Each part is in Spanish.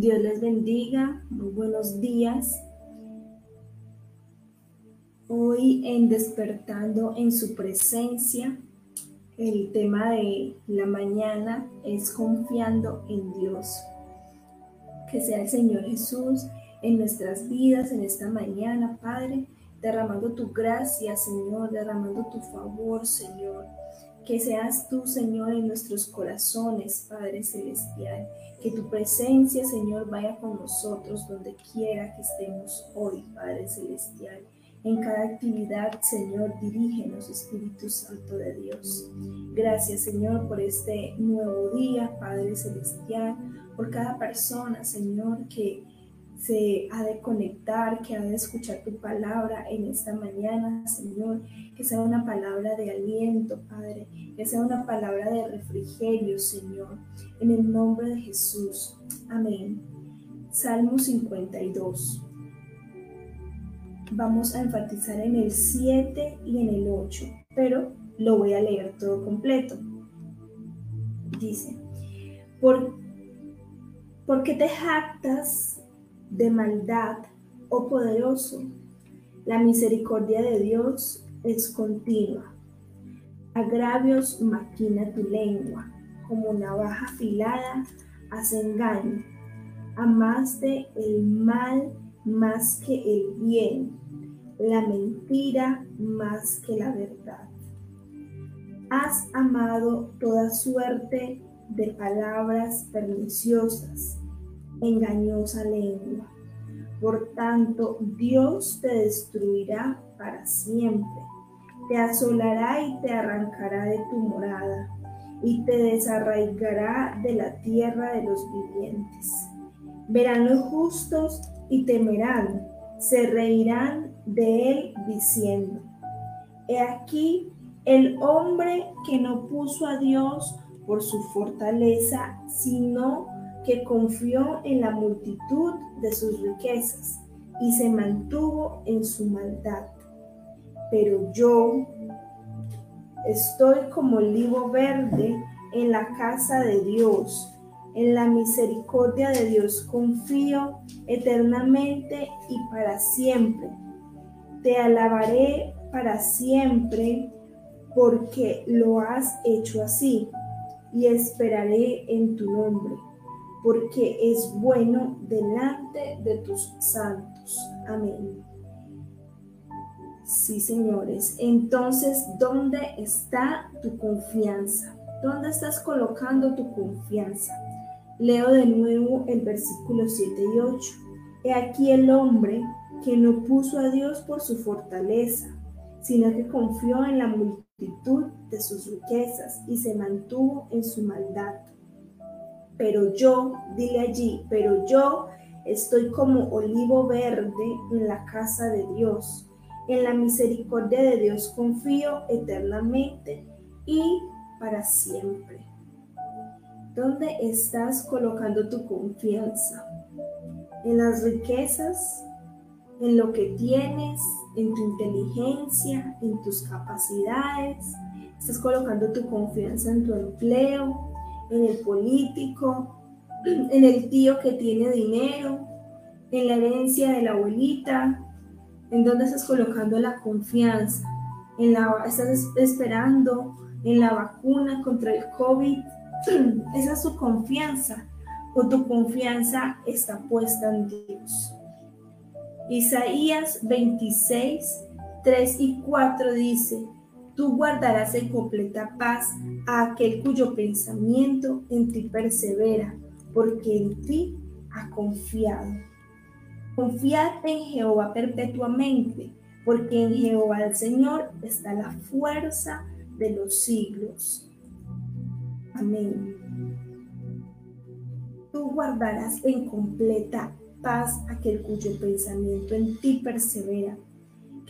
Dios les bendiga, muy buenos días. Hoy en Despertando en su presencia, el tema de la mañana es confiando en Dios. Que sea el Señor Jesús en nuestras vidas en esta mañana, Padre, derramando tu gracia, Señor, derramando tu favor, Señor. Que seas tú, Señor, en nuestros corazones, Padre Celestial que tu presencia, Señor, vaya con nosotros donde quiera que estemos hoy, Padre Celestial. En cada actividad, Señor, dirígenos, Espíritu Santo de Dios. Gracias, Señor, por este nuevo día, Padre Celestial, por cada persona, Señor, que se ha de conectar, que ha de escuchar tu palabra en esta mañana, Señor, que sea una palabra de aliento, Padre, que sea una palabra de refrigerio, Señor, en el nombre de Jesús. Amén. Salmo 52. Vamos a enfatizar en el 7 y en el 8, pero lo voy a leer todo completo. Dice, ¿por, ¿por qué te jactas de maldad, oh poderoso. La misericordia de Dios es continua. Agravios maquina tu lengua, como navaja afilada hace engaño. Amaste el mal más que el bien, la mentira más que la verdad. Has amado toda suerte de palabras perniciosas engañosa lengua. Por tanto, Dios te destruirá para siempre, te asolará y te arrancará de tu morada, y te desarraigará de la tierra de los vivientes. Verán los justos y temerán, se reirán de él diciendo, He aquí el hombre que no puso a Dios por su fortaleza, sino que confió en la multitud de sus riquezas y se mantuvo en su maldad. Pero yo estoy como olivo verde en la casa de Dios. En la misericordia de Dios confío eternamente y para siempre. Te alabaré para siempre porque lo has hecho así y esperaré en tu nombre porque es bueno delante de tus santos. Amén. Sí, señores. Entonces, ¿dónde está tu confianza? ¿Dónde estás colocando tu confianza? Leo de nuevo el versículo 7 y 8. He aquí el hombre que no puso a Dios por su fortaleza, sino que confió en la multitud de sus riquezas y se mantuvo en su maldad pero yo, dile allí, pero yo estoy como olivo verde en la casa de Dios. En la misericordia de Dios confío eternamente y para siempre. ¿Dónde estás colocando tu confianza? ¿En las riquezas? ¿En lo que tienes? ¿En tu inteligencia? ¿En tus capacidades? ¿Estás colocando tu confianza en tu empleo? En el político, en el tío que tiene dinero, en la herencia de la abuelita, en dónde estás colocando la confianza, en la, estás esperando en la vacuna contra el COVID, esa es tu confianza o tu confianza está puesta en Dios. Isaías 26, 3 y 4 dice, tú guardarás en completa paz a aquel cuyo pensamiento en ti persevera, porque en ti ha confiado. Confiad en Jehová perpetuamente, porque en Jehová el Señor está la fuerza de los siglos. Amén. Tú guardarás en completa paz aquel cuyo pensamiento en ti persevera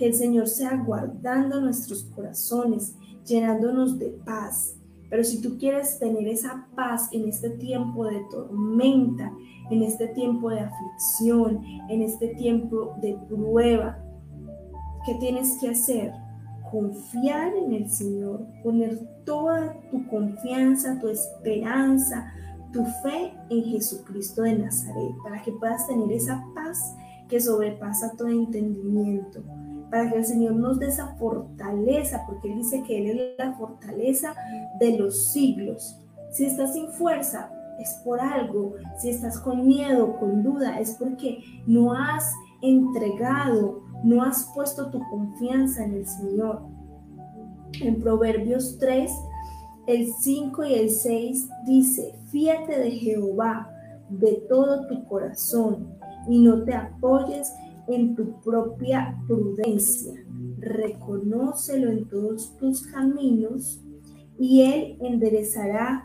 que el Señor sea guardando nuestros corazones, llenándonos de paz. Pero si tú quieres tener esa paz en este tiempo de tormenta, en este tiempo de aflicción, en este tiempo de prueba, ¿qué tienes que hacer? Confiar en el Señor, poner toda tu confianza, tu esperanza, tu fe en Jesucristo de Nazaret, para que puedas tener esa paz que sobrepasa todo entendimiento, para que el Señor nos dé esa fortaleza, porque Él dice que Él es la fortaleza de los siglos. Si estás sin fuerza, es por algo. Si estás con miedo, con duda, es porque no has entregado, no has puesto tu confianza en el Señor. En Proverbios 3, el 5 y el 6 dice, fíate de Jehová de todo tu corazón y no te apoyes en tu propia prudencia. Reconócelo en todos tus caminos y Él enderezará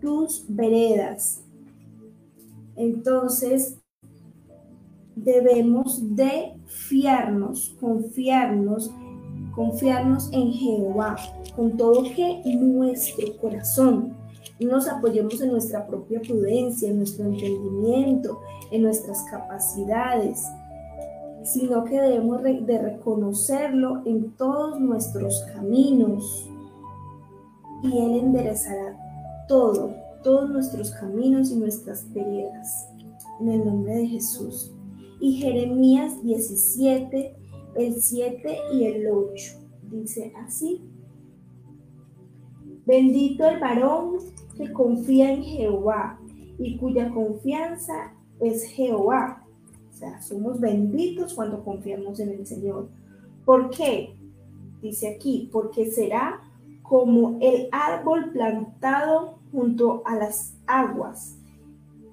tus veredas. Entonces, debemos de fiarnos, confiarnos, confiarnos en Jehová con todo que nuestro corazón. No nos apoyemos en nuestra propia prudencia, en nuestro entendimiento, en nuestras capacidades, sino que debemos de reconocerlo en todos nuestros caminos y Él enderezará todo, todos nuestros caminos y nuestras veredas. En el nombre de Jesús. Y Jeremías 17, el 7 y el 8. Dice así. Bendito el varón que confía en Jehová y cuya confianza es Jehová. O sea, somos benditos cuando confiamos en el Señor. ¿Por qué? Dice aquí, porque será como el árbol plantado junto a las aguas,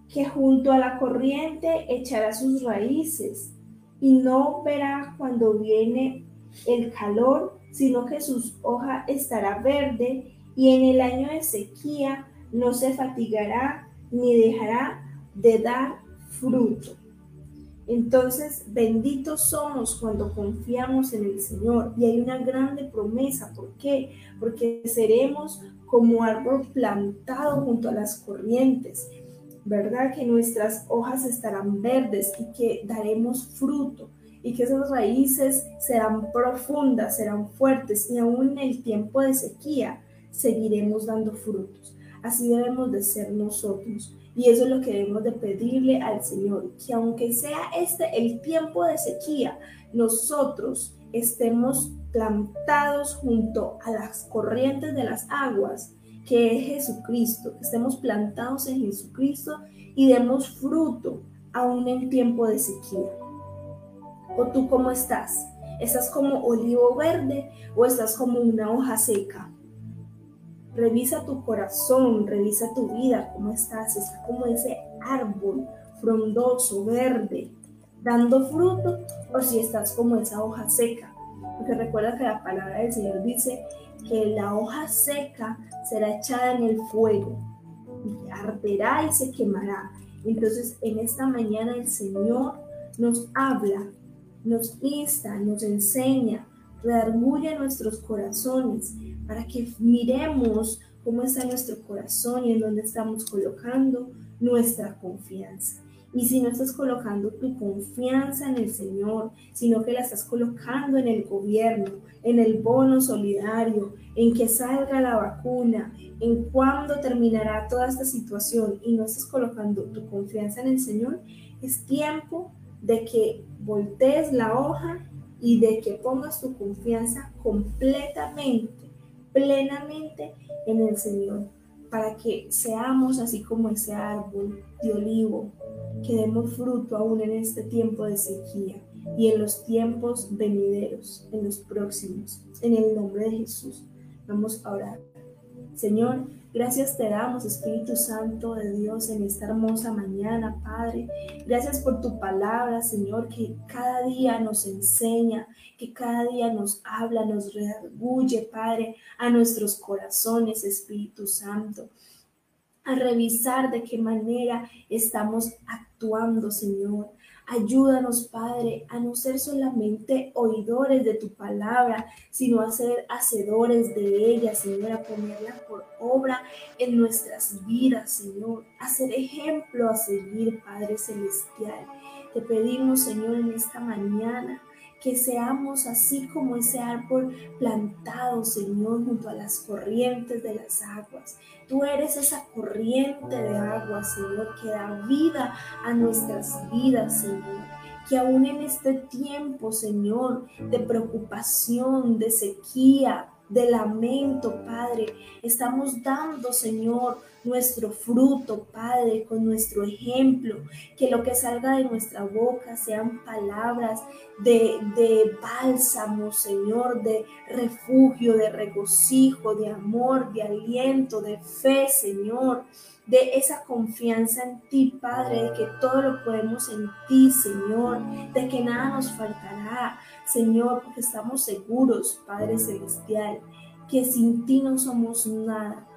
que junto a la corriente echará sus raíces y no verá cuando viene el calor, sino que sus hoja estará verde y en el año de sequía no se fatigará ni dejará de dar fruto. Entonces, benditos somos cuando confiamos en el Señor. Y hay una grande promesa. ¿Por qué? Porque seremos como árbol plantado junto a las corrientes. ¿Verdad? Que nuestras hojas estarán verdes y que daremos fruto. Y que esas raíces serán profundas, serán fuertes. Y aún en el tiempo de sequía seguiremos dando frutos. Así debemos de ser nosotros. Y eso es lo que debemos de pedirle al Señor, que aunque sea este el tiempo de sequía, nosotros estemos plantados junto a las corrientes de las aguas, que es Jesucristo, estemos plantados en Jesucristo y demos fruto aún en tiempo de sequía. ¿O tú cómo estás? ¿Estás como olivo verde o estás como una hoja seca? Revisa tu corazón, revisa tu vida, cómo estás, está como ese árbol frondoso, verde, dando fruto, o si estás como esa hoja seca. Porque recuerda que la palabra del Señor dice que la hoja seca será echada en el fuego, y arderá y se quemará. Entonces, en esta mañana el Señor nos habla, nos insta, nos enseña, redarguye nuestros corazones para que miremos cómo está nuestro corazón y en dónde estamos colocando nuestra confianza. Y si no estás colocando tu confianza en el Señor, sino que la estás colocando en el gobierno, en el bono solidario, en que salga la vacuna, en cuándo terminará toda esta situación y no estás colocando tu confianza en el Señor, es tiempo de que voltees la hoja y de que pongas tu confianza completamente plenamente en el Señor, para que seamos así como ese árbol de olivo, que demos fruto aún en este tiempo de sequía y en los tiempos venideros, en los próximos. En el nombre de Jesús, vamos a orar. Señor, Gracias te damos, Espíritu Santo de Dios, en esta hermosa mañana, Padre. Gracias por tu palabra, Señor, que cada día nos enseña, que cada día nos habla, nos redarguye, Padre, a nuestros corazones, Espíritu Santo a revisar de qué manera estamos actuando, Señor, Ayúdanos, Padre, a no ser solamente oidores de tu palabra, sino a ser hacedores de ella, Señor, a ponerla por obra en nuestras vidas, Señor, a ser ejemplo a seguir, Padre Celestial. Te pedimos, Señor, en esta mañana que seamos así como ese árbol plantado, Señor, junto a las corrientes de las aguas. Tú eres esa corriente de agua, Señor, que da vida a nuestras vidas, Señor que aún en este tiempo, Señor, de preocupación, de sequía, de lamento, Padre. Estamos dando, Señor, nuestro fruto, Padre, con nuestro ejemplo. Que lo que salga de nuestra boca sean palabras de, de bálsamo, Señor, de refugio, de regocijo, de amor, de aliento, de fe, Señor de esa confianza en ti, Padre, de que todo lo podemos en ti, Señor, de que nada nos faltará, Señor, porque estamos seguros, Padre Celestial, que sin ti no somos nada,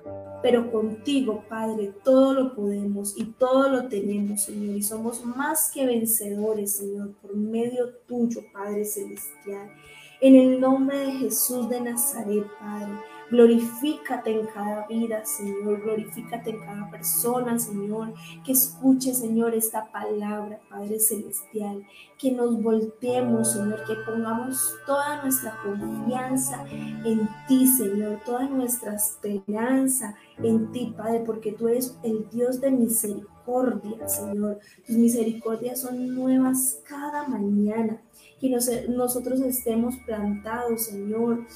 pero contigo, Padre, todo lo podemos y todo lo tenemos, Señor, y somos más que vencedores, Señor, por medio tuyo, Padre Celestial. En el nombre de Jesús de Nazaret, Padre. Glorifícate en cada vida, Señor. Glorifícate en cada persona, Señor. Que escuche, Señor, esta palabra, Padre Celestial. Que nos volteemos, Señor. Que pongamos toda nuestra confianza en ti, Señor. Toda nuestra esperanza en ti, Padre. Porque tú eres el Dios de misericordia, Señor. Tus misericordias son nuevas cada mañana. Que nosotros estemos plantados, Señor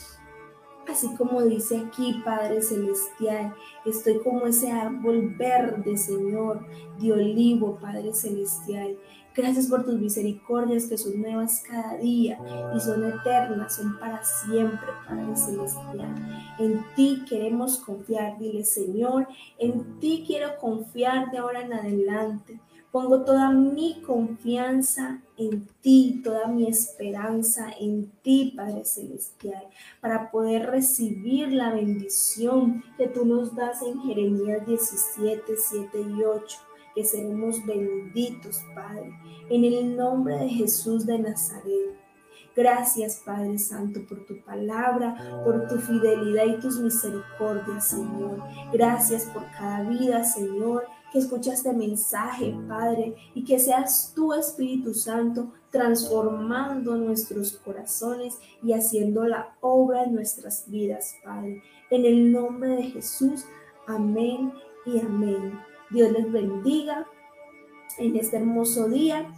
Así como dice aquí, Padre Celestial, estoy como ese árbol verde, Señor, de olivo, Padre Celestial. Gracias por tus misericordias que son nuevas cada día y son eternas, son para siempre, Padre Celestial. En ti queremos confiar, dile Señor, en ti quiero confiar de ahora en adelante. Pongo toda mi confianza en ti, toda mi esperanza en ti, Padre Celestial, para poder recibir la bendición que tú nos das en Jeremías 17, 7 y 8, que seremos benditos, Padre, en el nombre de Jesús de Nazaret. Gracias, Padre Santo, por tu palabra, por tu fidelidad y tus misericordias, Señor. Gracias por cada vida, Señor que escucha este mensaje, Padre, y que seas tú, Espíritu Santo, transformando nuestros corazones y haciendo la obra en nuestras vidas, Padre. En el nombre de Jesús, amén y amén. Dios les bendiga en este hermoso día.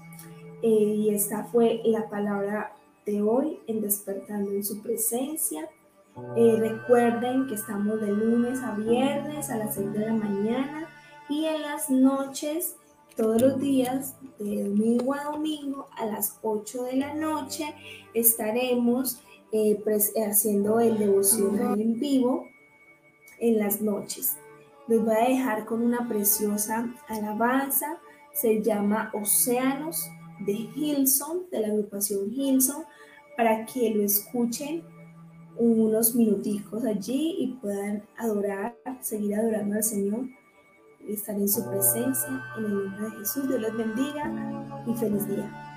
Eh, y esta fue la palabra de hoy en despertando en su presencia. Eh, recuerden que estamos de lunes a viernes a las 6 de la mañana y en las noches, todos los días, de domingo a domingo, a las 8 de la noche, estaremos eh, haciendo el devocional en vivo en las noches. Les voy a dejar con una preciosa alabanza, se llama Océanos de Hilson, de la agrupación Hilson, para que lo escuchen unos minuticos allí y puedan adorar, seguir adorando al Señor estar en su presencia. En el nombre de Jesús, Dios les bendiga y feliz día.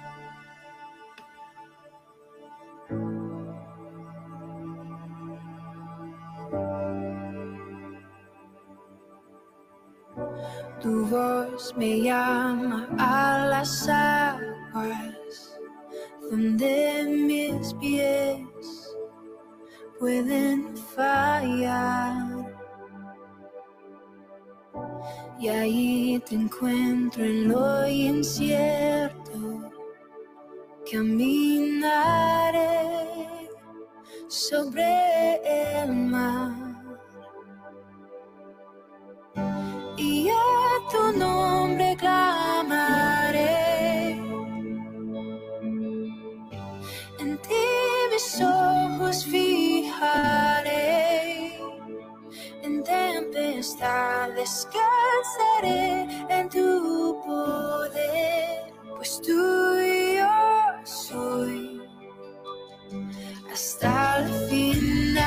Tu voz me llama a las aguas donde mis pies pueden fallar y ahí te encuentro en lo incierto. Caminaré sobre el mar. Y a tu nombre clamaré. En ti mis ojos fijaré. En tempestad descansaré en tu poder, pues tú y yo soy hasta el final.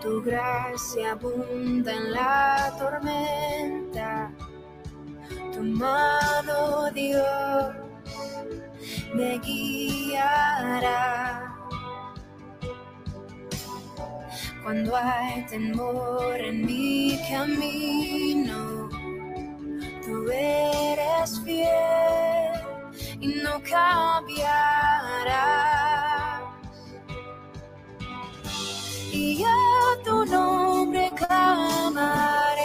Tu gracia abunda en la tormenta, tu mano Dios me guiará. Cuando hay temor en mi camino, tú eres fiel y no cambiarás. Y a tu nombre clamaré.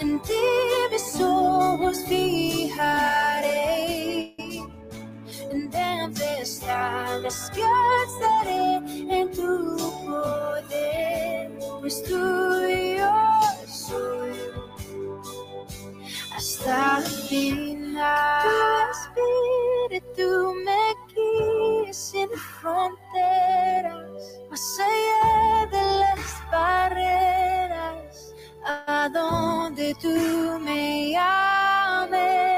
En ti mis ojos En tempestad descansaré en tu poder, pues tuyo soy hasta el final. Tu espíritu me guía sin fronteras, más allá de las barreras, a donde tú me llames.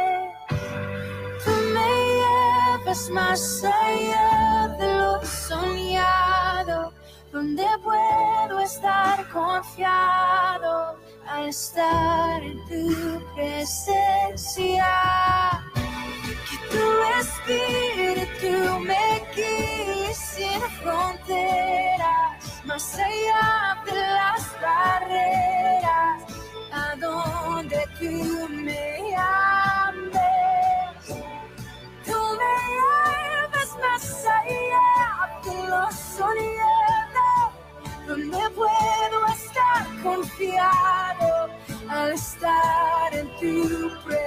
Más allá de lo soñado, donde puedo estar confiado al estar en tu presencia. Que tu espíritu me guíe sin fronteras, más allá de las barreras, a donde tú me soledad, donde puedo estar confiado al estar en tu presencia.